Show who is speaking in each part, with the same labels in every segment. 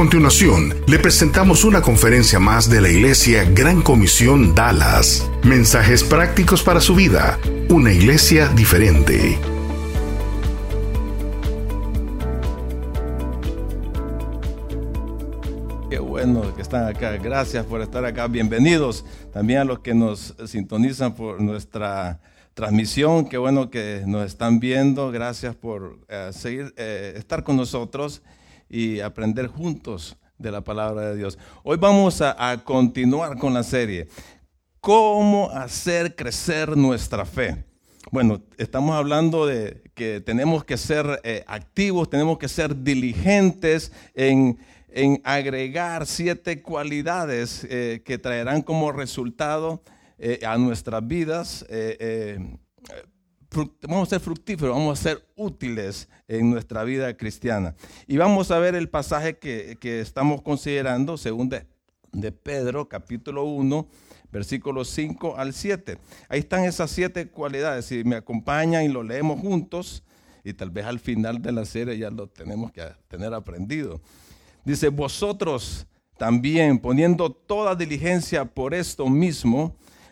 Speaker 1: A continuación, le presentamos una conferencia más de la Iglesia Gran Comisión Dallas. Mensajes prácticos para su vida. Una iglesia diferente.
Speaker 2: Qué bueno que están acá. Gracias por estar acá. Bienvenidos también a los que nos sintonizan por nuestra transmisión. Qué bueno que nos están viendo. Gracias por eh, seguir, eh, estar con nosotros y aprender juntos de la palabra de Dios. Hoy vamos a, continuar con la serie. ¿Cómo hacer crecer nuestra fe? Bueno, estamos hablando de que tenemos que ser eh, activos, tenemos que ser diligentes en, agregar siete cualidades eh, que traerán como resultado eh, a nuestras vidas vamos a ser fructíferos, vamos a ser útiles en nuestra vida cristiana. Y vamos a ver el pasaje que, estamos considerando, según de, de, Pedro, capítulo 1, versículos 5 al 7. Ahí están esas siete cualidades. Si me acompañan y lo leemos juntos, y tal vez al final de la serie ya lo tenemos que tener aprendido. Dice, vosotros también, poniendo toda diligencia por esto mismo,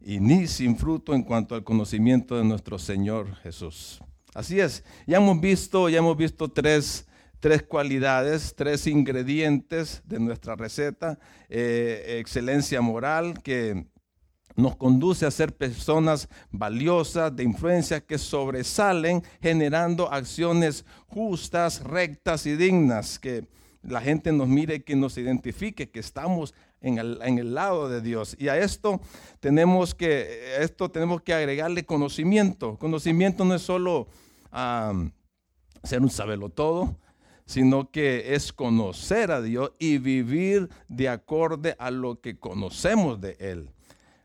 Speaker 2: y ni sin fruto en cuanto al conocimiento de nuestro Señor Jesús. Así es, ya hemos visto, ya hemos visto tres, tres cualidades, tres ingredientes de nuestra receta. Eh, excelencia moral que nos conduce a ser personas valiosas, de influencia, que sobresalen generando acciones justas, rectas y dignas, que la gente nos mire, que nos identifique, que estamos en el, lado de Dios. Y a esto tenemos que, esto tenemos que agregarle conocimiento. Conocimiento no es solo ser un sabelo todo, sino que es conocer a Dios y vivir de acorde a lo que conocemos de Él.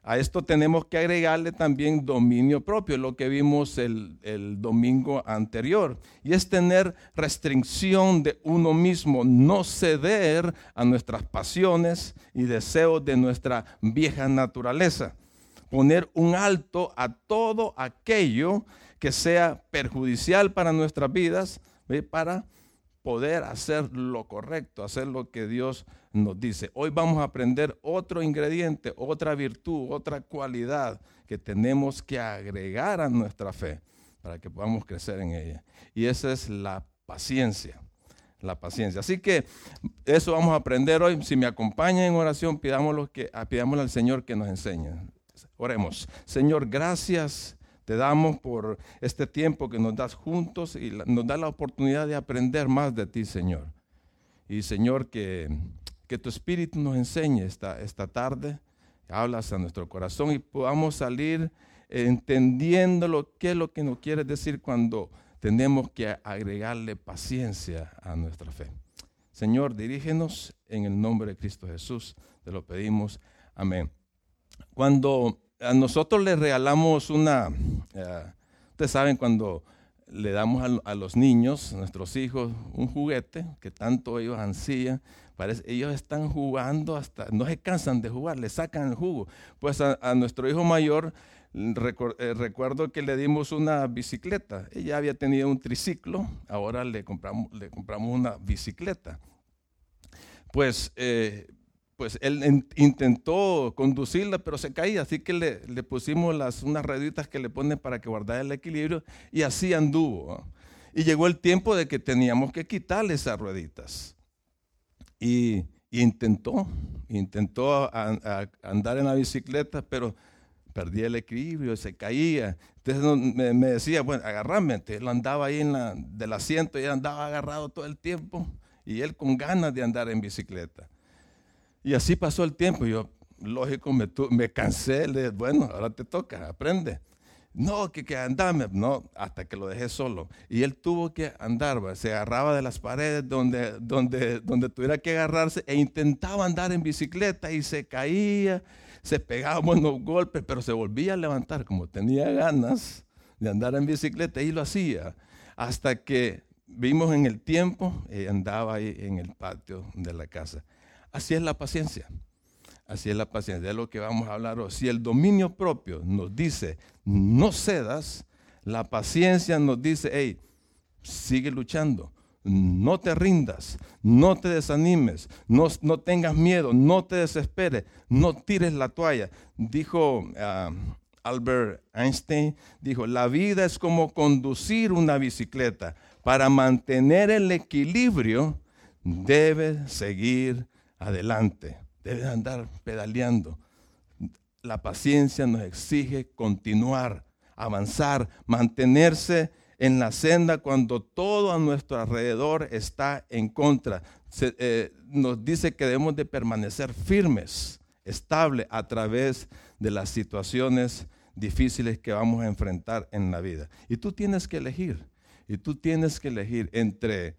Speaker 2: A esto tenemos que agregarle también dominio propio, lo que vimos el, domingo anterior. Y es tener restricción de uno mismo, no ceder a nuestras pasiones y deseos de nuestra vieja naturaleza. Poner un alto a todo aquello que sea perjudicial para nuestras vidas, para poder hacer lo correcto, hacer lo que Dios nos dice. Hoy vamos a aprender otro ingrediente, otra virtud, otra cualidad que tenemos que agregar a nuestra fe para que podamos crecer en ella. Y esa es la paciencia. La paciencia. Así que eso vamos a aprender hoy. Si me acompañan en oración, pidámoslo que, pidámosle al Señor que nos enseñe. Oremos. Señor, gracias te damos por este tiempo que nos das juntos y nos da la oportunidad de aprender más de ti, Señor. Y Señor, que, que tu Espíritu nos enseñe esta, esta tarde, hablas a nuestro corazón y podamos salir entendiendo lo que es lo que nos quieres decir cuando tenemos que agregarle paciencia a nuestra fe. Señor, dirígenos en el nombre de Cristo Jesús. Te lo pedimos. Amén. Cuando a nosotros le regalamos una, eh, ustedes saben cuando le damos a, los niños, a nuestros hijos, un juguete que tanto ellos ansían, parece, ellos están jugando hasta, no se cansan de jugar, le sacan el jugo. Pues a, nuestro hijo mayor eh, recuerdo que le dimos una bicicleta, ella había tenido un triciclo, ahora le compramos, le compramos una bicicleta. Pues eh, pues él intentó conducirla, pero se caía, así que le, pusimos unas rueditas que le ponen para que guardara el equilibrio y así anduvo. Y llegó el tiempo de que teníamos que quitarle esas rueditas. Y, intentó, intentó andar en la bicicleta, pero, perdía el equilibrio, se caía. Entonces me, decía, bueno, agarrame. él andaba ahí en la, del asiento y andaba agarrado todo el tiempo. Y él con ganas de andar en bicicleta. Y así pasó el tiempo. Yo, lógico, me, cansé. Le dije, bueno, ahora te toca, aprende. No, que, andame. No, hasta que lo dejé solo. Y él tuvo que andar, se agarraba de las paredes donde, donde, donde tuviera que agarrarse e intentaba andar en bicicleta y se caía se pegaba buenos golpes, pero se volvía a levantar como tenía ganas de andar en bicicleta y lo hacía. Hasta que vimos en el tiempo y andaba ahí en el patio de la casa. Así es la paciencia. Así es la paciencia. De lo que vamos a hablar hoy. Si el dominio propio nos dice no cedas, la paciencia nos dice, hey, sigue luchando no te rindas, no te desanimes, no, tengas miedo, no te desesperes, no tires la toalla. Dijo ah, Albert Einstein, dijo, la vida es como conducir una bicicleta. Para mantener el equilibrio, debes seguir adelante, debes andar pedaleando. La paciencia nos exige continuar, avanzar, mantenerse en la senda cuando todo a nuestro alrededor está en contra. Eh, nos dice que debemos de permanecer firmes, estables a través de las situaciones difíciles que vamos a enfrentar en la vida. Y tú tienes que elegir, y tú tienes que elegir entre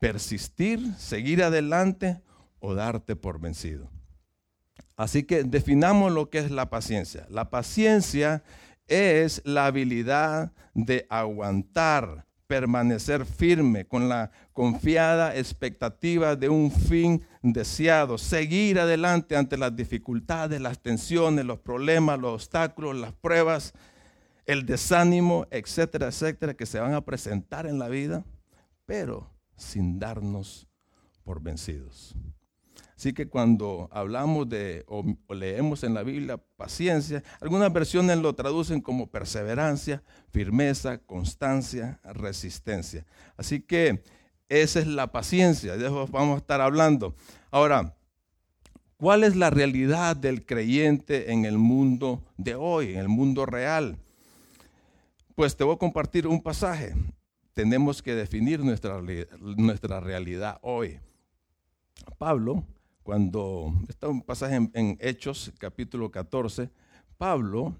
Speaker 2: persistir, seguir adelante o darte por vencido. Así que definamos lo que es la paciencia. La paciencia es la habilidad de aguantar, permanecer firme con la confiada expectativa de un fin deseado, seguir adelante ante las dificultades, las tensiones, los problemas, los obstáculos, las pruebas, el desánimo, etcétera, etcétera, que se van a presentar en la vida, pero sin darnos por vencidos. Así que cuando hablamos de o, leemos en la Biblia paciencia, algunas versiones lo traducen como perseverancia, firmeza, constancia, resistencia. Así que esa es la paciencia, de eso vamos a estar hablando. Ahora, ¿cuál es la realidad del creyente en el mundo de hoy, en el mundo real? Pues te voy a compartir un pasaje. Tenemos que definir nuestra, nuestra realidad hoy. Pablo cuando está un pasaje en, Hechos, capítulo 14, Pablo,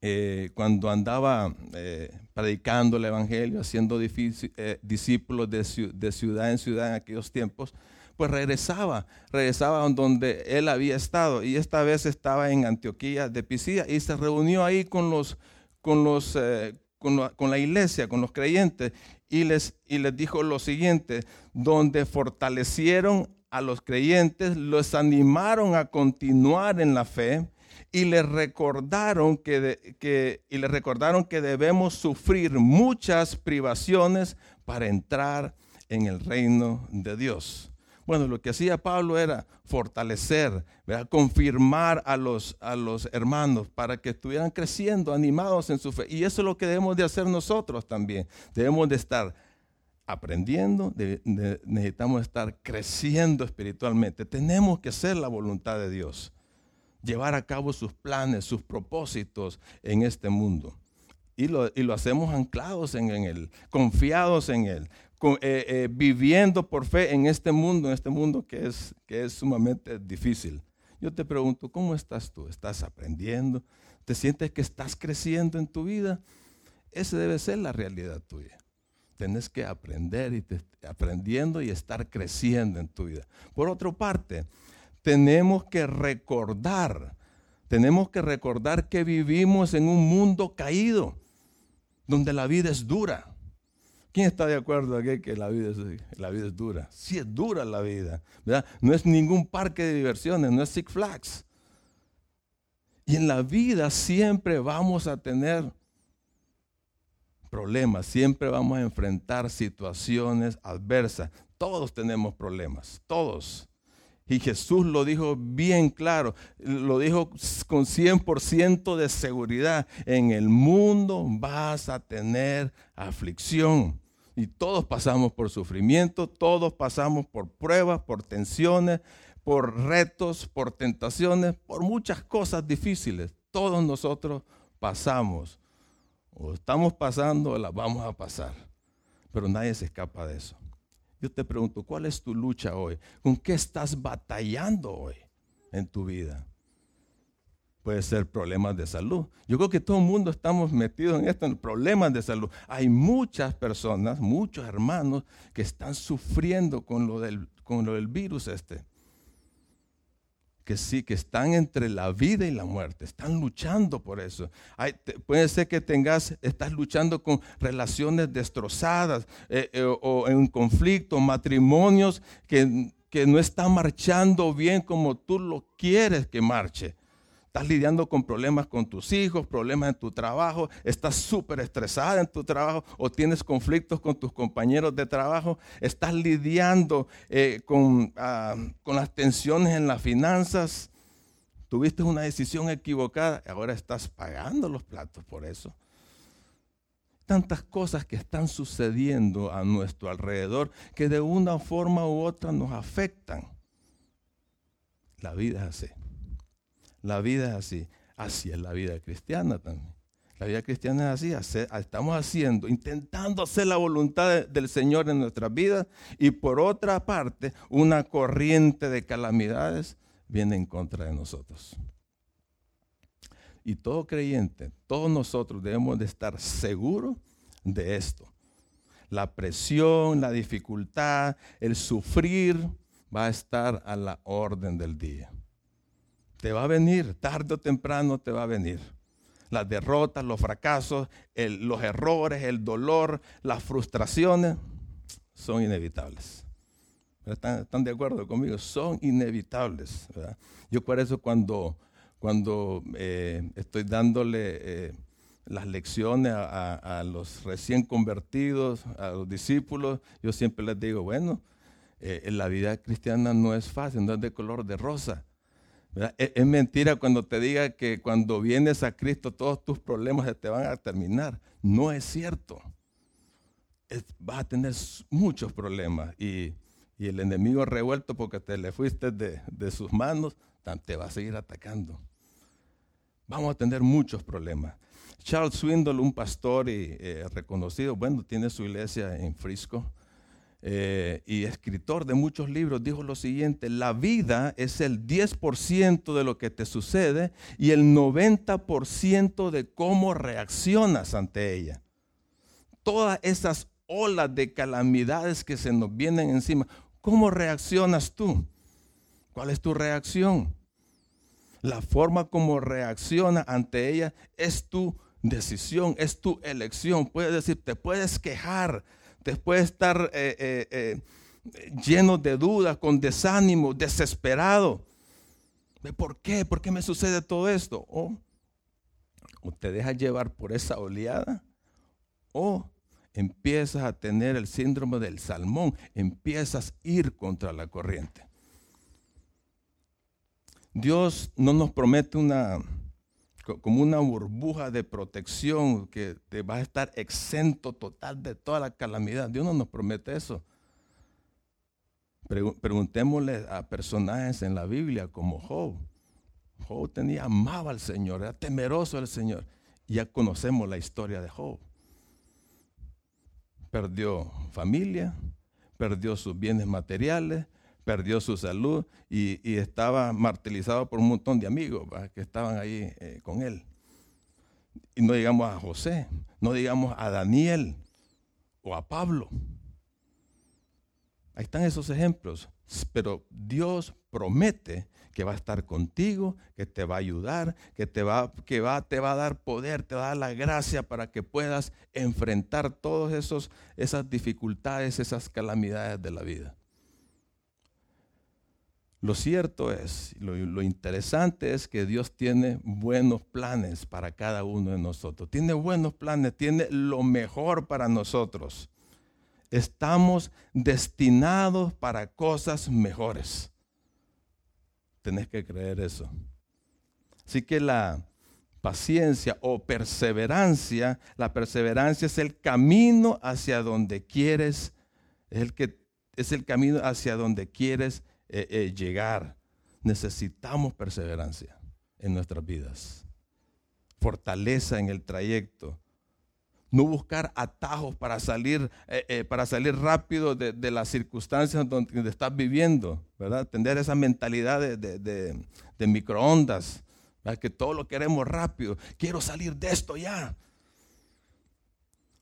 Speaker 2: eh, cuando andaba eh, predicando el Evangelio, haciendo eh, discípulos de, ciudad en ciudad en aquellos tiempos, pues regresaba, regresaba donde él había estado. Y esta vez estaba en Antioquía de Pisía y se reunió ahí con los, con los, con, con la iglesia, con los creyentes. Y les, y les dijo lo siguiente, donde fortalecieron a los creyentes, los animaron a continuar en la fe y les recordaron que, y les recordaron que debemos sufrir muchas privaciones para entrar en el reino de Dios. Bueno, lo que hacía Pablo era fortalecer, confirmar a los, a los hermanos para que estuvieran creciendo, animados en su fe. Y eso es lo que debemos de hacer nosotros también. Debemos de estar aprendiendo, necesitamos estar creciendo espiritualmente. Tenemos que hacer la voluntad de Dios, llevar a cabo sus planes, sus propósitos en este mundo. Y lo, hacemos anclados en, Él, confiados en Él, eh, eh, viviendo por fe en este mundo, en este mundo que es, que es sumamente difícil. Yo te pregunto, ¿cómo estás tú? ¿Estás aprendiendo? ¿Te sientes que estás creciendo en tu vida? Esa debe ser la realidad tuya. Tienes que aprender y aprendiendo y estar creciendo en tu vida. Por otra parte, tenemos que recordar, tenemos que recordar que vivimos en un mundo caído, donde la vida es dura. ¿Quién está de acuerdo aquí que la vida, es, la vida es dura? Sí es dura la vida, ¿verdad? No es ningún parque de diversiones, no es Six Flags. Y en la vida siempre vamos a tener problemas, siempre vamos a enfrentar situaciones adversas. Todos tenemos problemas, todos. Y Jesús lo dijo bien claro, lo dijo con 100% de seguridad. En el mundo vas a tener aflicción. Y todos pasamos por sufrimiento, todos pasamos por pruebas, por tensiones, por retos, por tentaciones, por muchas cosas difíciles. Todos nosotros pasamos, o estamos pasando, o las vamos a pasar, pero nadie se escapa de eso. Yo te pregunto, ¿cuál es tu lucha hoy? ¿Con qué estás batallando hoy en tu vida? Puede ser problemas de salud. Yo creo que todo el mundo estamos metidos en esto, en problemas de salud. Hay muchas personas, muchos hermanos que están sufriendo con lo del, con lo del virus este. Que sí, que están entre la vida y la muerte, están luchando por eso. puede ser que tengas, estás luchando con relaciones destrozadas eh, eh, o en conflicto, matrimonios que, que no están marchando bien como tú lo quieres que marche estás lidiando con problemas con tus hijos, problemas en tu trabajo, estás súper estresada en tu trabajo o tienes conflictos con tus compañeros de trabajo, estás lidiando eh, con, ah, con las tensiones en las finanzas, tuviste una decisión equivocada y ahora estás pagando los platos por eso. Tantas cosas que están sucediendo a nuestro alrededor que de una forma u otra nos afectan. La vida es así. La vida es así. Así es la vida cristiana también. La vida cristiana es así. estamos haciendo, intentando hacer la voluntad del Señor en nuestras vidas. Y por otra parte, una corriente de calamidades viene en contra de nosotros. Y todo creyente, todos nosotros debemos de estar seguros de esto. La presión, la dificultad, el sufrir va a estar a la orden del día. Te va a venir, tarde o temprano te va a venir. Las derrotas, los fracasos, los errores, el dolor, las frustraciones son inevitables. ¿Están, de acuerdo conmigo? Son inevitables. Yo por eso cuando, cuando eh, estoy dándole eh, las lecciones a, los recién convertidos, a los discípulos, yo siempre les digo, bueno, eh, la vida cristiana no es fácil, no es de color de rosa. Es, mentira cuando te diga que cuando vienes a Cristo todos tus problemas te van a terminar. No es cierto. vas a tener muchos problemas y, el enemigo revuelto porque te le fuiste de, sus manos, te va a seguir atacando. Vamos a tener muchos problemas. Charles Swindoll, un pastor eh, reconocido, bueno, tiene su iglesia en Frisco, eh, y escritor de muchos libros, dijo lo siguiente, la vida es el 10% de lo que te sucede y el 90% de cómo reaccionas ante ella. Todas esas olas de calamidades que se nos vienen encima, ¿cómo reaccionas tú? ¿Cuál es tu reacción? La forma como reacciona ante ella es tu decisión, es tu elección. Puedes decir, te puedes quejar, después de estar eh, eh, eh, lleno de dudas, con desánimo, desesperado. ¿Por qué? ¿Por qué me sucede todo esto? O, o te dejas llevar por esa oleada, o empiezas a tener el síndrome del salmón, empiezas a ir contra la corriente. Dios no nos promete una, como una burbuja de protección que te va a estar exento total de toda la calamidad. Dios no nos promete eso. Preguntémosle a personajes en la Biblia como Job. Job tenía, amaba al Señor, era temeroso del Señor. Ya conocemos la historia de Job. Perdió familia, perdió sus bienes materiales, perdió su salud y, estaba martirizado por un montón de amigos que estaban ahí eh, con él. Y no digamos a José, no digamos a Daniel o a Pablo. Ahí están esos ejemplos. Pero Dios promete que va a estar contigo, que te va a ayudar, que te va, que va, te va a dar poder, te va a dar la gracia para que puedas enfrentar todas esas dificultades, esas calamidades de la vida. Lo cierto es, lo, interesante es que Dios tiene buenos planes para cada uno de nosotros. Tiene buenos planes, tiene lo mejor para nosotros. Estamos destinados para cosas mejores. Tenés que creer eso. Así que la paciencia o perseverancia, la perseverancia es el camino hacia donde quieres, es el, que, es el camino hacia donde quieres eh, eh, llegar. necesitamos perseverancia en nuestras vidas, fortaleza en el trayecto, no buscar atajos para salir, eh, para salir rápido de, las circunstancias donde estás viviendo, ¿verdad? Tener esa mentalidad de, microondas, que todo lo queremos rápido, quiero salir de esto ya.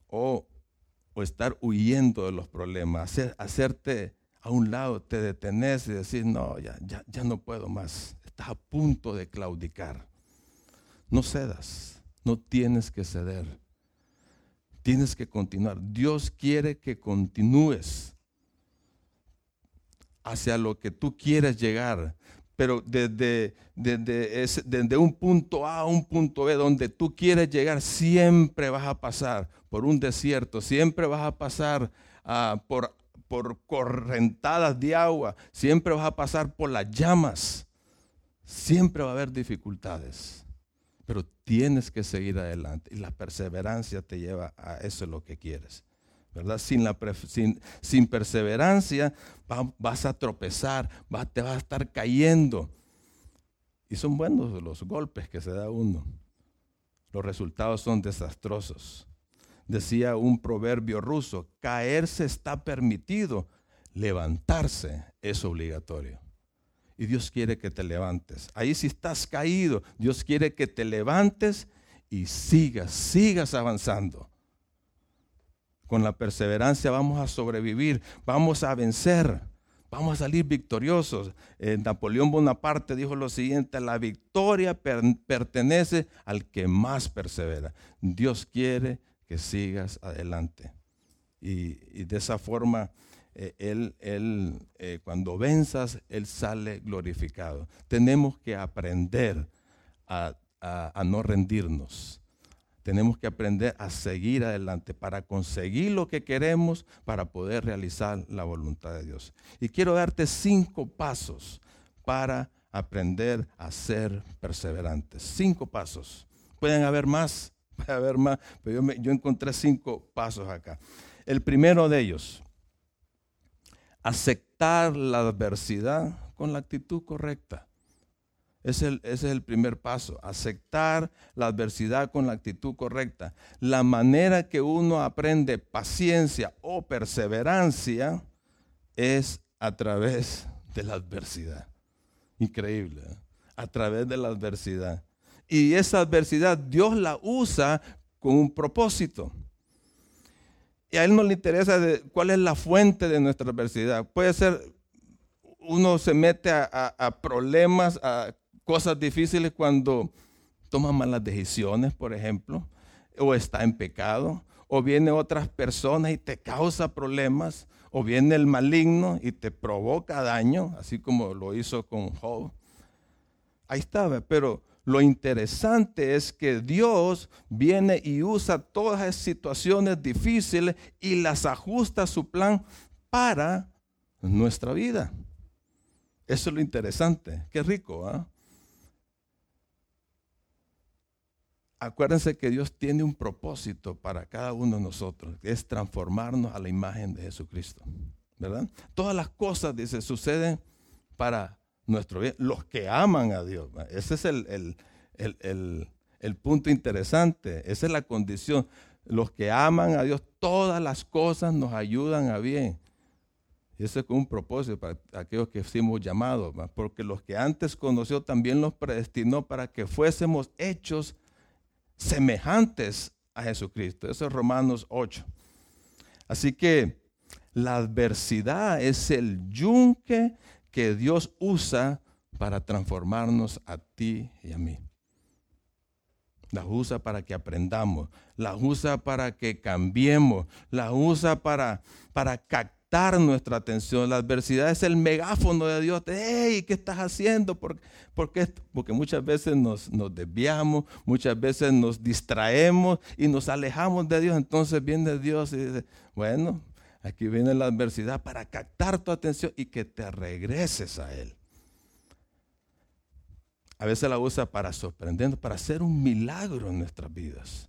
Speaker 2: O, estar huyendo de los problemas, hacerte a un lado, te detenes y decir, no, ya, ya, ya no puedo más, estás a punto de claudicar. No cedas, no tienes que ceder Tienes que continuar. Dios quiere que continúes hacia lo que tú quieres llegar. Pero desde, desde, un punto A a un punto B, donde tú quieres llegar, siempre vas a pasar por un desierto, siempre vas a pasar ah, por, por correntadas de agua, siempre vas a pasar por las llamas, siempre va a haber dificultades pero tienes que seguir adelante y la perseverancia te lleva a eso lo que quieres. ¿verdad? Sin, la, sin, sin perseverancia vas a tropezar, te vas a estar cayendo. Y son buenos los golpes que se da uno. Los resultados son desastrosos. Decía un proverbio ruso, caerse está permitido, levantarse es obligatorio. Y Dios quiere que te levantes. Ahí si estás caído, Dios quiere que te levantes y sigas, sigas avanzando. Con la perseverancia vamos a sobrevivir, vamos a vencer, vamos a salir victoriosos. Eh, Napoleón Bonaparte dijo lo siguiente, la victoria pertenece al que más persevera. Dios quiere que sigas adelante. Y, y de esa forma eh, él, él eh, cuando venzas, Él sale glorificado. Tenemos que aprender a, no rendirnos. Tenemos que aprender a seguir adelante para conseguir lo que queremos, para poder realizar la voluntad de Dios. Y quiero darte cinco pasos para aprender a ser perseverantes. Cinco pasos. Pueden haber más, puede haber más, pero yo, yo encontré cinco pasos acá. El primero de ellos, aceptar la adversidad con la actitud correcta. ese es el primer paso, aceptar la adversidad con la actitud correcta. La manera que uno aprende paciencia o perseverancia es a través de la adversidad. Increíble, ¿eh? a través de la adversidad. Y esa adversidad Dios la usa con un propósito. Y a Él no le interesa cuál es la fuente de nuestra adversidad. Puede ser, uno se mete a, problemas, a cosas difíciles cuando toma malas decisiones, por ejemplo, o está en pecado, o viene otras personas y te causa problemas, o viene el maligno y te provoca daño, así como lo hizo con Job. Ahí estaba, pero lo interesante es que Dios viene y usa todas esas situaciones difíciles y las ajusta a su plan para nuestra vida. Eso es lo interesante. Qué rico, ¿ah? Acuérdense que Dios tiene un propósito para cada uno de nosotros, que es transformarnos a la imagen de Jesucristo. ¿Verdad? Todas las cosas, dice, suceden para nuestro bien, los que aman a Dios. Ese es el, punto interesante, esa es la condición. Los que aman a Dios, todas las cosas nos ayudan a bien. Y ese es un propósito para aquellos que fuimos llamados, porque los que antes conoció también los predestinó para que fuésemos hechos semejantes a Jesucristo. Eso es Romanos 8. Así que la adversidad es el yunque que Dios usa para transformarnos a ti y a mí. La usa para que aprendamos, la usa para que cambiemos, la usa para, para captar nuestra atención. La adversidad es el megáfono de Dios. ¡Hey! ¿Qué estás haciendo? ¿Por? Porque muchas veces nos, nos desviamos, muchas veces nos distraemos y nos alejamos de Dios. Entonces viene Dios y dice, bueno, Aquí viene la adversidad para captar tu atención y que te regreses a Él. A veces la usa para sorprendernos, para hacer un milagro en nuestras vidas.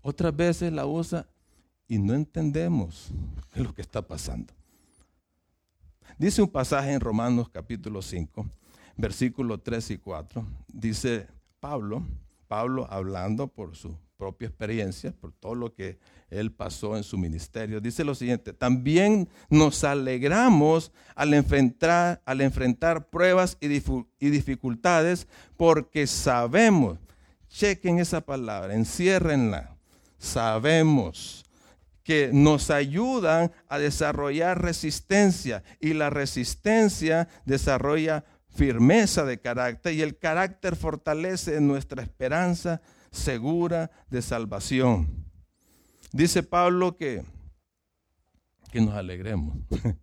Speaker 2: Otras veces la usa y no entendemos lo que está pasando. Dice un pasaje en Romanos capítulo 5, versículos 3 y 4, dice Pablo, Pablo hablando por su propia experiencia, por todo lo que él pasó en su ministerio, dice lo siguiente, también nos alegramos al enfrentar, al enfrentar pruebas y, y dificultades porque sabemos, chequen esa palabra, enciérrenla, sabemos que nos ayudan a desarrollar resistencia y la resistencia desarrolla firmeza de carácter y el carácter fortalece nuestra esperanza segura de salvación. Dice Pablo que, que nos alegremos.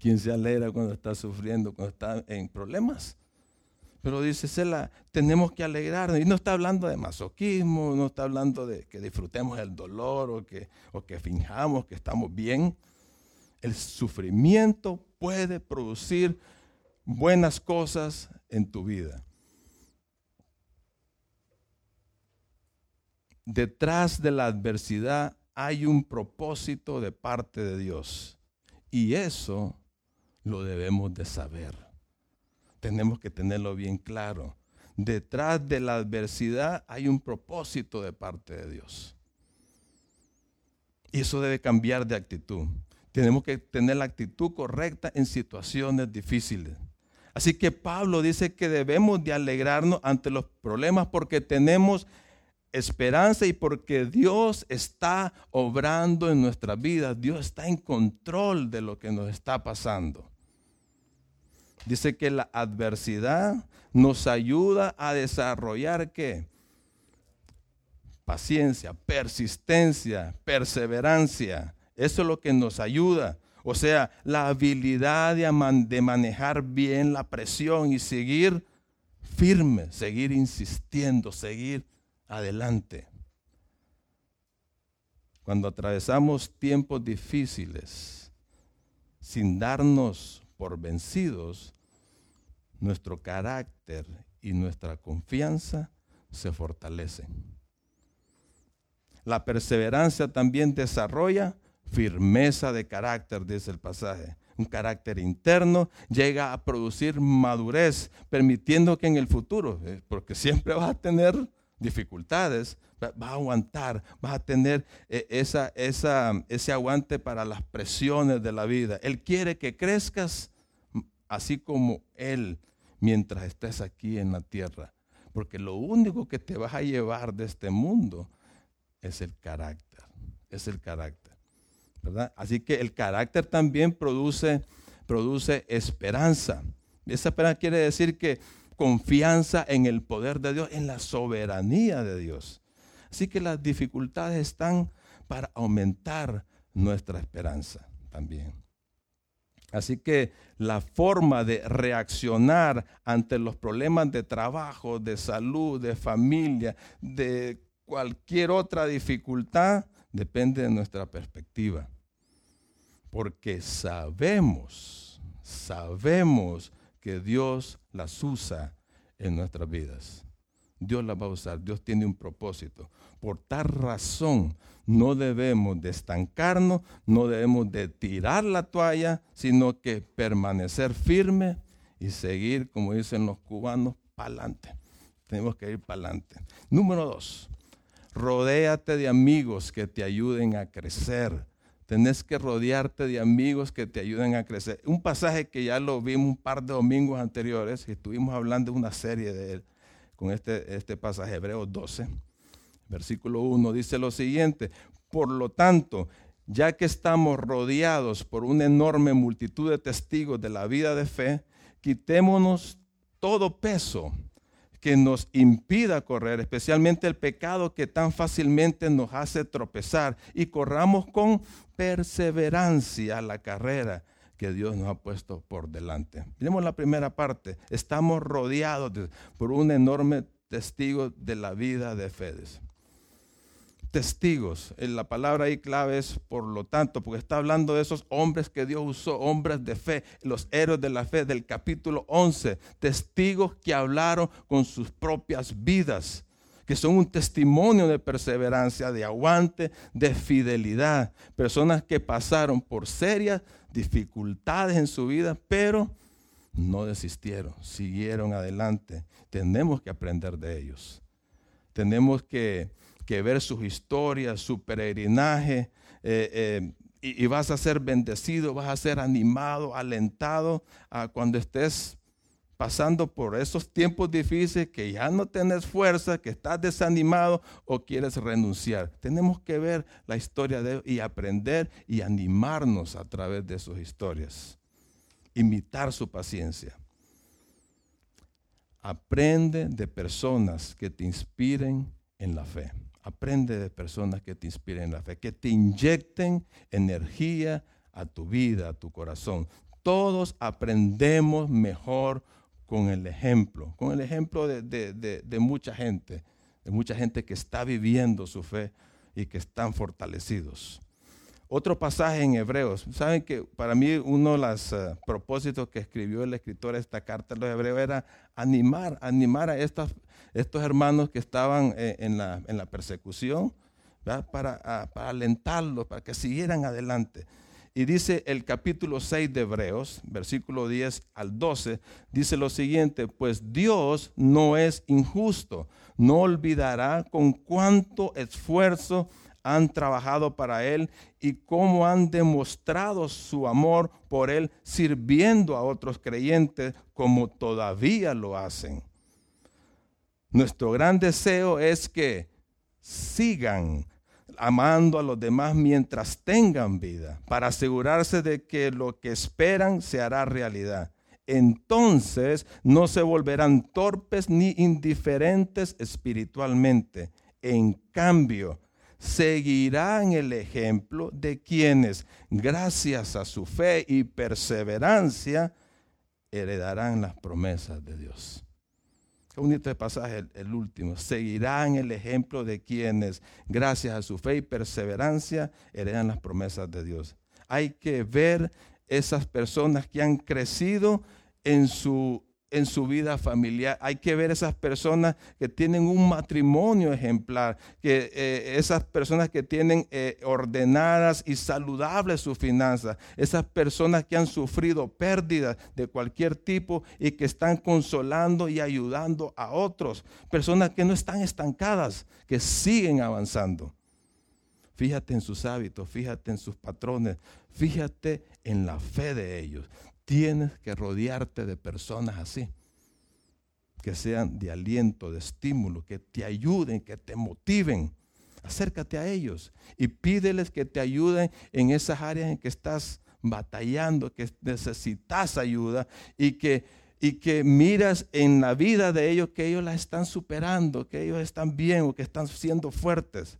Speaker 2: ¿Quién se alegra cuando está sufriendo, cuando está en problemas? Pero dice Cela, tenemos que alegrarnos. Y no está hablando de masoquismo, no está hablando de que disfrutemos el dolor o que, o que finjamos que estamos bien. El sufrimiento puede producir buenas cosas en tu vida. Detrás de la adversidad hay un propósito de parte de Dios. Y eso lo debemos de saber. Tenemos que tenerlo bien claro. Detrás de la adversidad hay un propósito de parte de Dios. Y eso debe cambiar de actitud. Tenemos que tener la actitud correcta en situaciones difíciles. Así que Pablo dice que debemos de alegrarnos ante los problemas porque tenemos esperanza y porque Dios está obrando en nuestra vida. Dios está en control de lo que nos está pasando. Dice que la adversidad nos ayuda a desarrollar qué? Paciencia, persistencia, perseverancia. Eso es lo que nos ayuda. O sea, la habilidad de, manejar bien la presión y seguir firme, seguir insistiendo, seguir adelante. Cuando atravesamos tiempos difíciles, sin darnos por vencidos, nuestro carácter y nuestra confianza se fortalecen. La perseverancia también desarrolla firmeza de carácter, dice el pasaje. Un carácter interno llega a producir madurez, permitiendo que en el futuro, eh, porque siempre vas a tener dificultades, vas a aguantar, vas a tener eh, esa, ese aguante para las presiones de la vida. Él quiere que crezcas así como Él mientras estés aquí en la tierra. Porque lo único que te vas a llevar de este mundo es el carácter, es el carácter. Así que el carácter también produce, produce esperanza. Esa esperanza quiere decir que confianza en el poder de Dios, en la soberanía de Dios. Así que las dificultades están para aumentar nuestra esperanza también. Así que la forma de reaccionar ante los problemas de trabajo, de salud, de familia, de cualquier otra dificultad, depende de nuestra perspectiva. Porque sabemos, sabemos que Dios las usa en nuestras vidas. Dios las va a usar, Dios tiene un propósito. Por tal razón, no debemos de estancarnos, no debemos de tirar la toalla, sino que permanecer firme y seguir, como dicen los cubanos, para adelante. Tenemos que ir para adelante. Número dos, rodéate de amigos que te ayuden a crecer Tenés que rodearte de amigos que te ayuden a crecer. Un pasaje que ya lo vimos un par de domingos anteriores, y estuvimos hablando de una serie de él, con este, este pasaje, Hebreos 12, versículo 1, dice lo siguiente, por lo tanto, ya que estamos rodeados por una enorme multitud de testigos de la vida de fe, quitémonos todo peso que nos impida correr, especialmente el pecado que tan fácilmente nos hace tropezar y corramos con perseverancia la carrera que Dios nos ha puesto por delante. Miremos la primera parte. Estamos rodeados por un enorme testigo de la vida de Fedes. Testigos, la palabra ahí clave es por lo tanto, porque está hablando de esos hombres que Dios usó, hombres de fe, los héroes de la fe del capítulo 11, testigos que hablaron con sus propias vidas que son un testimonio de perseverancia, de aguante, de fidelidad. Personas que pasaron por serias dificultades en su vida, pero no desistieron, siguieron adelante. Tenemos que aprender de ellos. Tenemos que, ver sus historias, su peregrinaje, eh, eh, y, vas a ser bendecido, vas a ser animado, alentado a cuando estés pasando por esos tiempos difíciles que ya no tienes fuerza, que estás desanimado o quieres renunciar. Tenemos que ver la historia de y aprender y animarnos a través de sus historias. Imitar su paciencia. Aprende de personas que te inspiren en la fe. Aprende de personas que te inspiren en la fe, que te inyecten energía a tu vida, a tu corazón. Todos aprendemos mejor con el ejemplo, con el ejemplo de, mucha gente, de mucha gente que está viviendo su fe y que están fortalecidos. Otro pasaje en Hebreos. Saben que para mí uno de los eh, propósitos que escribió el escritor de esta carta a los Hebreos era animar, animar a estos hermanos que estaban eh, en, la, persecución, para, para alentarlos, para que siguieran adelante. Y dice el capítulo 6 de Hebreos, versículo 10 al 12, dice lo siguiente, pues Dios no es injusto, no olvidará con cuánto esfuerzo han trabajado para Él y cómo han demostrado su amor por Él sirviendo a otros creyentes como todavía lo hacen. Nuestro gran deseo es que sigan amando a los demás mientras tengan vida, para asegurarse de que lo que esperan se hará realidad. Entonces no se volverán torpes ni indiferentes espiritualmente. En cambio, seguirán el ejemplo de quienes, gracias a su fe y perseverancia, heredarán las promesas de Dios. Qué bonito pasaje, el, último. Seguirán el ejemplo de quienes, gracias a su fe y perseverancia, heredan las promesas de Dios. Hay que ver esas personas que han crecido en su en su vida familiar. Hay que ver esas personas que tienen un matrimonio ejemplar, que eh, esas personas que tienen eh, ordenadas y saludables sus finanzas, esas personas que han sufrido pérdidas de cualquier tipo y que están consolando y ayudando a otros, personas que no están estancadas, que siguen avanzando. Fíjate en sus hábitos, fíjate en sus patrones, fíjate en la fe de ellos. Tienes que rodearte de personas así, que sean de aliento, de estímulo, que te ayuden, que te motiven. Acércate a ellos y pídeles que te ayuden en esas áreas en que estás batallando, que necesitas ayuda y que, y que miras en la vida de ellos que ellos la están superando, que ellos están bien o que están siendo fuertes.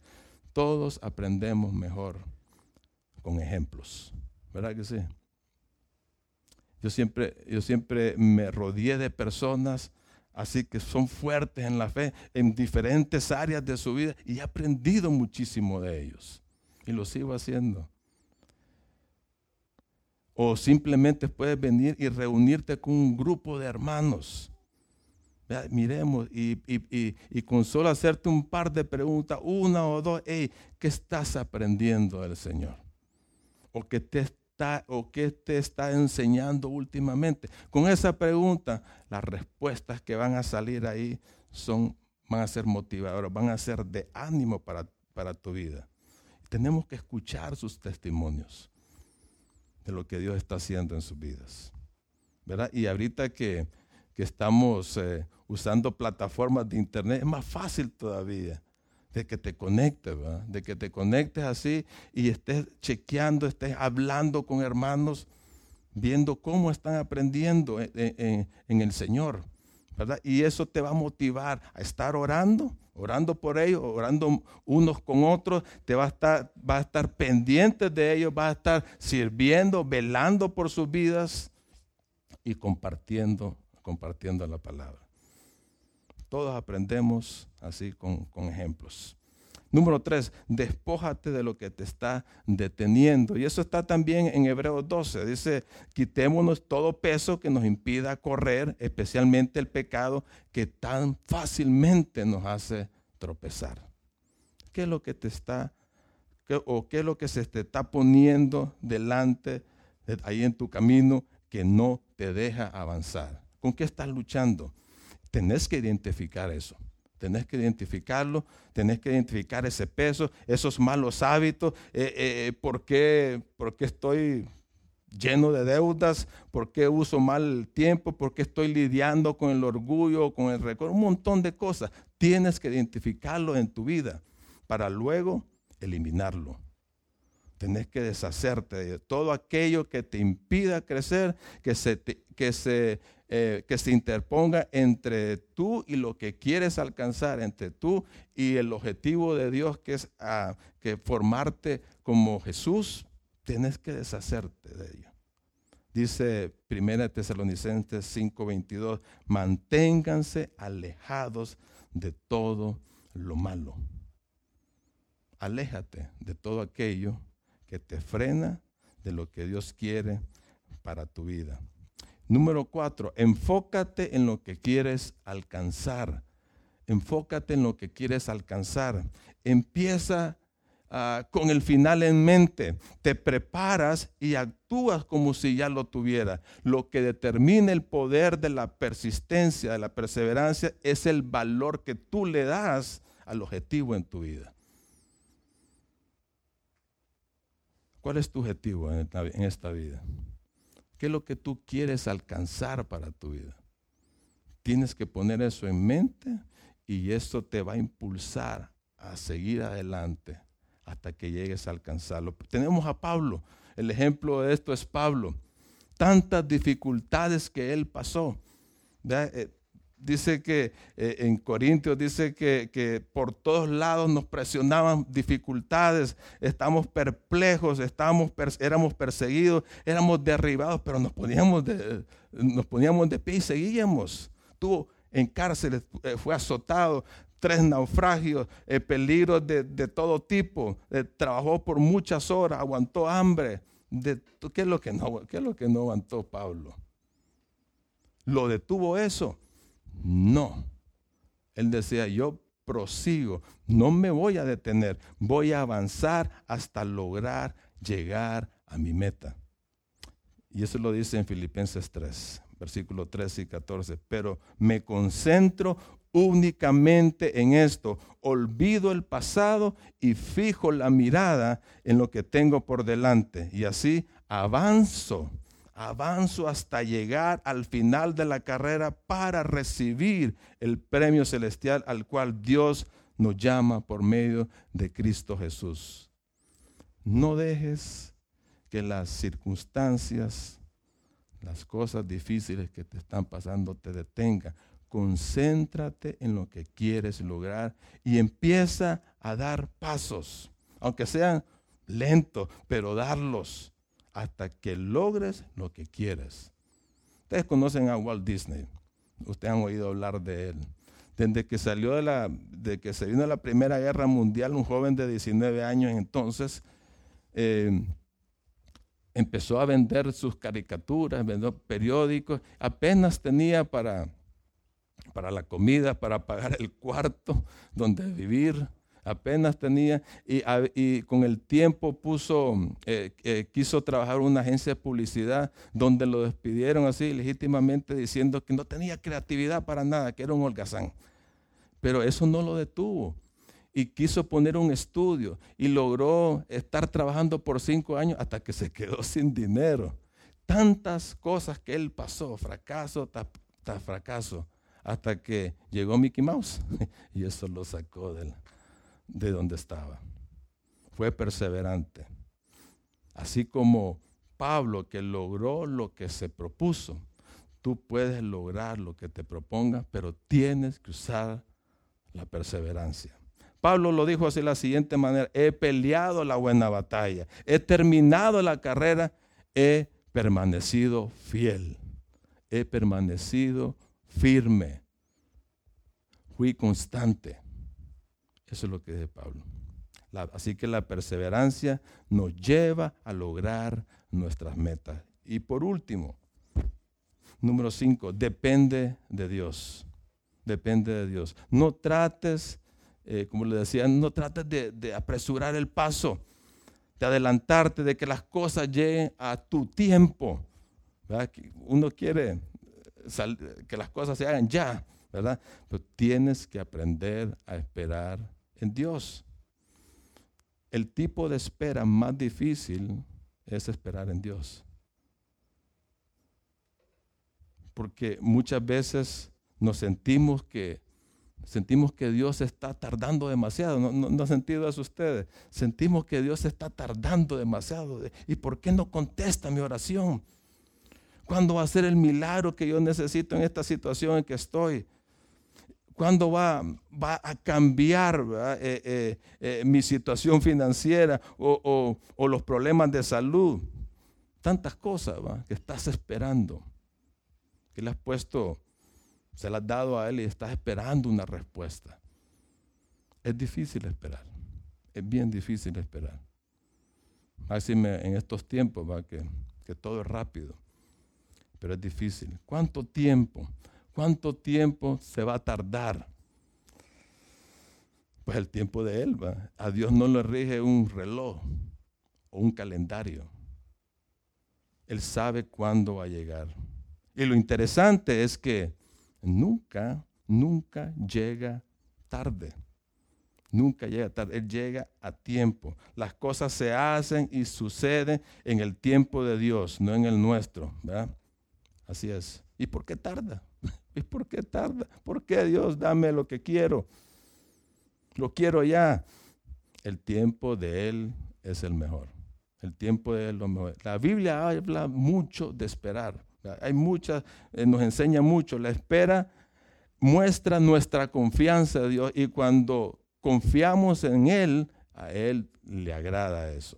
Speaker 2: Todos aprendemos mejor con ejemplos, ¿verdad que sí? Yo siempre, yo siempre me rodeé de personas así que son fuertes en la fe en diferentes áreas de su vida y he aprendido muchísimo de ellos y lo sigo haciendo. O simplemente puedes venir y reunirte con un grupo de hermanos. miremos y, y, con solo hacerte un par de preguntas, una o dos, ¿qué estás aprendiendo del Señor? O que te o qué te está enseñando últimamente? Con esa pregunta, las respuestas que van a salir ahí son, van a ser motivadoras, van a ser de ánimo para, para tu vida. Tenemos que escuchar sus testimonios de lo que Dios está haciendo en sus vidas. ¿verdad? Y ahorita que, estamos eh, usando plataformas de internet, es más fácil todavía de que te conectes, de que te conectes así y estés chequeando, estés hablando con hermanos, viendo cómo están aprendiendo en, el Señor. ¿verdad? Y eso te va a motivar a estar orando, orando por ellos, orando unos con otros, te va a estar, va a estar pendiente de ellos, va a estar sirviendo, velando por sus vidas y compartiendo, compartiendo la palabra. Todos aprendemos así con, ejemplos. Número tres, despójate de lo que te está deteniendo. Y eso está también en Hebreos 12. Dice, quitémonos todo peso que nos impida correr, especialmente el pecado que tan fácilmente nos hace tropezar. ¿Qué es lo que te está, o qué es lo que se te está poniendo delante, ahí en tu camino, que no te deja avanzar? ¿Con qué estás luchando? Tenés que identificar eso. Tenés que identificarlo, tenés que identificar ese peso, esos malos hábitos, eh, eh, ¿por, qué, ¿por, qué, estoy lleno de deudas, por qué uso mal el tiempo, por qué estoy lidiando con el orgullo, con el recuerdo, un montón de cosas. Tienes que identificarlo en tu vida para luego eliminarlo. Tenés que deshacerte de todo aquello que te impida crecer, que se, que se, eh, que se interponga entre tú y lo que quieres alcanzar, entre tú y el objetivo de Dios, que es ah, que formarte como Jesús. Tienes que deshacerte de ello. Dice 1 Tesalonicenses 5:22, manténganse alejados de todo lo malo. Aléjate de todo aquello que te frena de lo que Dios quiere para tu vida. Número cuatro, enfócate en lo que quieres alcanzar. Enfócate en lo que quieres alcanzar. Empieza ah, con el final en mente. Te preparas y actúas como si ya lo tuviera. Lo que determina el poder de la persistencia, de la perseverancia, es el valor que tú le das al objetivo en tu vida. ¿Cuál es tu objetivo en esta vida? ¿Qué es lo que tú quieres alcanzar para tu vida? Tienes que poner eso en mente y eso te va a impulsar a seguir adelante hasta que llegues a alcanzarlo. Tenemos a Pablo. El ejemplo de esto es Pablo. Tantas dificultades que él pasó. Eh, dice que eh, en Corintios dice que, por todos lados nos presionaban dificultades, estamos perplejos, estamos, éramos perseguidos, éramos derribados, pero nos poníamos de, nos poníamos de pie y seguíamos. Estuvo en cárcel, eh, fue azotado, tres naufragios, eh, peligros de, todo tipo, trabajó por muchas horas, aguantó hambre. ¿qué, es lo que no, ¿Qué es lo que no aguantó Pablo? Lo detuvo eso no. Él decía, yo prosigo, no me voy a detener, voy a avanzar hasta lograr llegar a mi meta. Y eso lo dice en Filipenses 3, versículo 13 y 14. Pero me concentro únicamente en esto. Olvido el pasado y fijo la mirada en lo que tengo por delante. Y así avanzo avanzo hasta llegar al final de la carrera para recibir el premio celestial al cual Dios nos llama por medio de Cristo Jesús. No dejes que las circunstancias, las cosas difíciles que te están pasando te detengan. Concéntrate en lo que quieres lograr y empieza a dar pasos, aunque sean lentos, pero darlos hasta que logres lo que quieres. Ustedes conocen a Walt Disney. Ustedes han oído hablar de él. Desde que salió de la, de que se vino la Primera Guerra Mundial, un joven de 19 años entonces, eh, empezó a vender sus caricaturas, vendió periódicos, apenas tenía para, para la comida, para pagar el cuarto donde vivir, apenas tenía, y, con el tiempo puso, eh, eh, quiso trabajar en una agencia de publicidad donde lo despidieron así legítimamente diciendo que no tenía creatividad para nada, que era un holgazán. Pero eso no lo detuvo. Y quiso poner un estudio y logró estar trabajando por cinco años hasta que se quedó sin dinero. Tantas cosas que él pasó, fracaso tras fracaso, hasta que llegó Mickey Mouse y eso lo sacó de de donde estaba. Fue perseverante. Así como Pablo que logró lo que se propuso, tú puedes lograr lo que te propongas, pero tienes que usar la perseverancia. Pablo lo dijo así de la siguiente manera, he peleado la buena batalla, he terminado la carrera, he permanecido fiel, he permanecido firme, fui constante. Eso es lo que dice Pablo. así que la perseverancia nos lleva a lograr nuestras metas. Y por último, número cinco, depende de Dios. Depende de Dios. No trates, eh, como le decía, no trates de, de apresurar el paso, de adelantarte, de que las cosas lleguen a tu tiempo. Uno quiere que las cosas se hagan ya, ¿verdad? Pero tienes que aprender a esperar en Dios. El tipo de espera más difícil es esperar en Dios. Porque muchas veces nos sentimos que sentimos que Dios está tardando demasiado. No, no, sentido eso ustedes. Sentimos que Dios está tardando demasiado. ¿Y por qué no contesta mi oración? ¿Cuándo va a ser el milagro que yo necesito en esta situación en que estoy? ¿Cuándo va, va a cambiar eh, eh, eh, mi situación financiera o, los problemas de salud? Tantas cosas que estás esperando, que le has puesto, se las has dado a Él y estás esperando una respuesta. Es difícil esperar, es bien difícil esperar. Así en estos tiempos ¿va? Que todo es rápido pero es difícil. ¿Cuánto tiempo? ¿Cuánto tiempo se va a tardar? Pues el tiempo de Él. ¿va? A Dios no le rige un reloj o un calendario. Él sabe cuándo va a llegar. Y lo interesante es que nunca, nunca llega tarde. Nunca llega tarde, Él llega a tiempo. Las cosas se hacen y suceden en el tiempo de Dios, no en el nuestro. ¿verdad? Así es. ¿Y por qué tarda? ¿Y por qué tarda? ¿Por qué Dios dame lo que quiero? Lo quiero ya. El tiempo de Él es el mejor. El tiempo de Él es lo mejor. La Biblia habla mucho de esperar. Hay muchas, eh, nos enseña mucho. La espera muestra nuestra confianza en Dios y cuando confiamos en Él, a Él le agrada eso.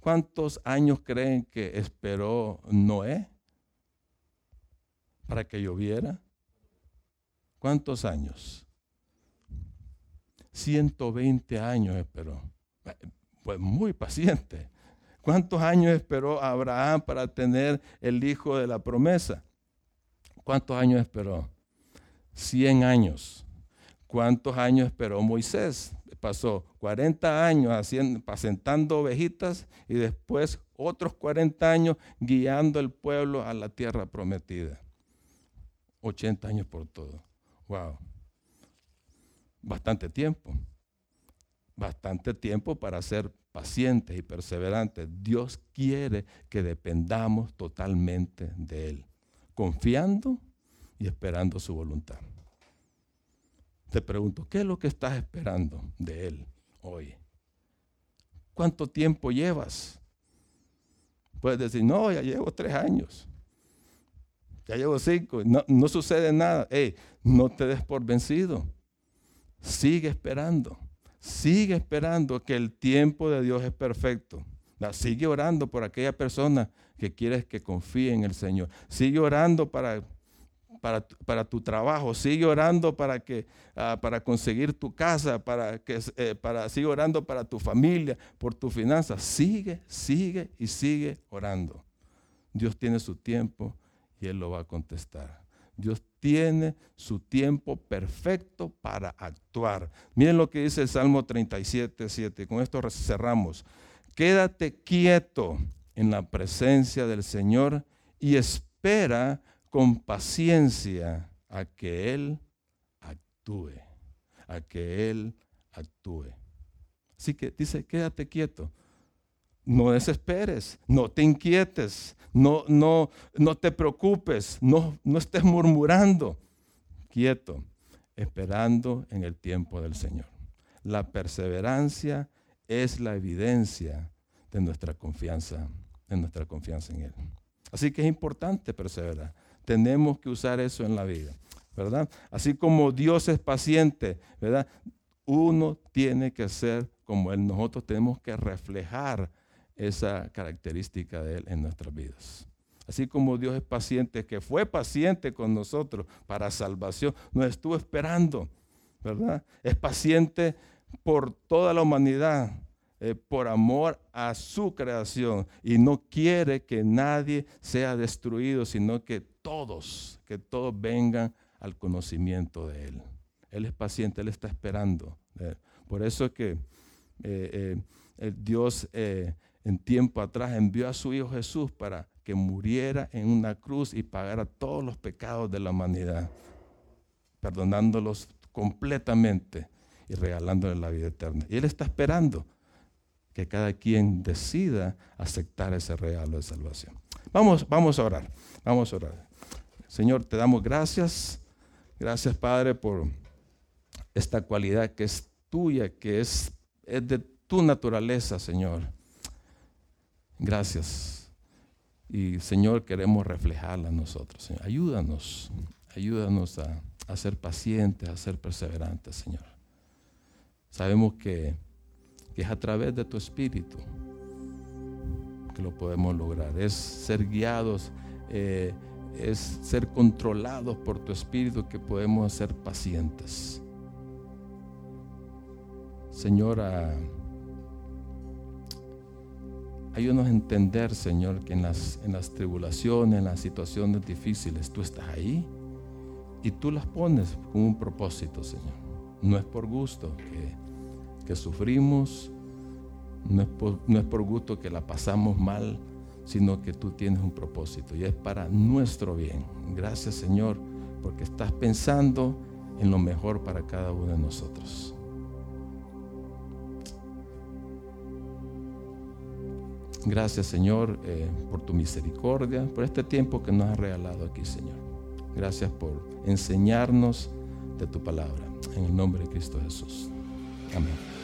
Speaker 2: ¿Cuántos años creen que esperó Noé? Para que lloviera? ¿Cuántos años? 120 años esperó. Pues muy paciente. ¿Cuántos años esperó Abraham para tener el hijo de la promesa? ¿Cuántos años esperó? 100 años. ¿Cuántos años esperó Moisés? Pasó 40 años haciendo, apacentando ovejitas y después otros 40 años guiando al pueblo a la tierra prometida. 80 años por todo. Wow. Bastante tiempo. Bastante tiempo para ser pacientes y perseverantes. Dios quiere que dependamos totalmente de Él, confiando y esperando su voluntad. Te pregunto, ¿qué es lo que estás esperando de Él hoy? ¿Cuánto tiempo llevas? Puedes decir, no, ya llevo tres años ya llevo cinco, no, no sucede nada. no te des por vencido. Sigue esperando. Sigue esperando que el tiempo de Dios es perfecto. Sigue orando por aquella persona que quieres que confíe en el Señor. Sigue orando para, para, tu trabajo. Sigue orando para, que, ah, para conseguir tu casa. Para que, eh, para, sigue orando para tu familia, por tu finanzas. Sigue, sigue y sigue orando. Dios tiene su tiempo y Él lo va a contestar. Dios tiene su tiempo perfecto para actuar. Miren lo que dice el Salmo 37, 7. Con esto cerramos. Quédate quieto en la presencia del Señor y espera con paciencia a que Él actúe. A que Él actúe. Así que dice, quédate quieto. No desesperes, no te inquietes, no, no, no te preocupes, no, no estés murmurando. Quieto, esperando en el tiempo del Señor. La perseverancia es la evidencia de nuestra confianza, de nuestra confianza en Él. Así que es importante perseverar. Tenemos que usar eso en la vida, ¿verdad? Así como Dios es paciente, ¿verdad? Uno tiene que ser como Él. Nosotros tenemos que reflejar esa característica de Él en nuestras vidas. Así como Dios es paciente, que fue paciente con nosotros para salvación, nos estuvo esperando, ¿verdad? Es paciente por toda la humanidad, eh, por amor a su creación y no quiere que nadie sea destruido, sino que todos, que todos vengan al conocimiento de Él. Él es paciente, Él está esperando. Por eso es que eh, eh, Dios en tiempo atrás envió a su Hijo Jesús para que muriera en una cruz y pagara todos los pecados de la humanidad, perdonándolos completamente y regalándole la vida eterna. Y Él está esperando que cada quien decida aceptar ese regalo de salvación. Vamos, vamos a orar, vamos a orar. Señor, te damos gracias. Gracias, Padre, por esta cualidad que es tuya, que es, es de tu naturaleza, Señor. Gracias. Y Señor, queremos reflejarla nosotros. Señor. Ayúdanos, ayúdanos a, ser pacientes, a ser perseverantes, Señor. Sabemos que, que, es a través de tu Espíritu que lo podemos lograr. Es ser guiados, eh, es ser controlados por tu Espíritu que podemos ser pacientes. Señora, ayúdanos a entender, Señor, que en las, en las tribulaciones, en las situaciones difíciles, tú estás ahí y tú las pones con un propósito, Señor. No es por gusto que, que sufrimos, no es, no es por gusto que la pasamos mal, sino que tú tienes un propósito y es para nuestro bien. Gracias, Señor, porque estás pensando en lo mejor para cada uno de nosotros. Gracias, Señor, eh, por tu misericordia, por este tiempo que nos has regalado aquí, Señor. Gracias por enseñarnos de tu palabra. En el nombre de Cristo Jesús. Amén.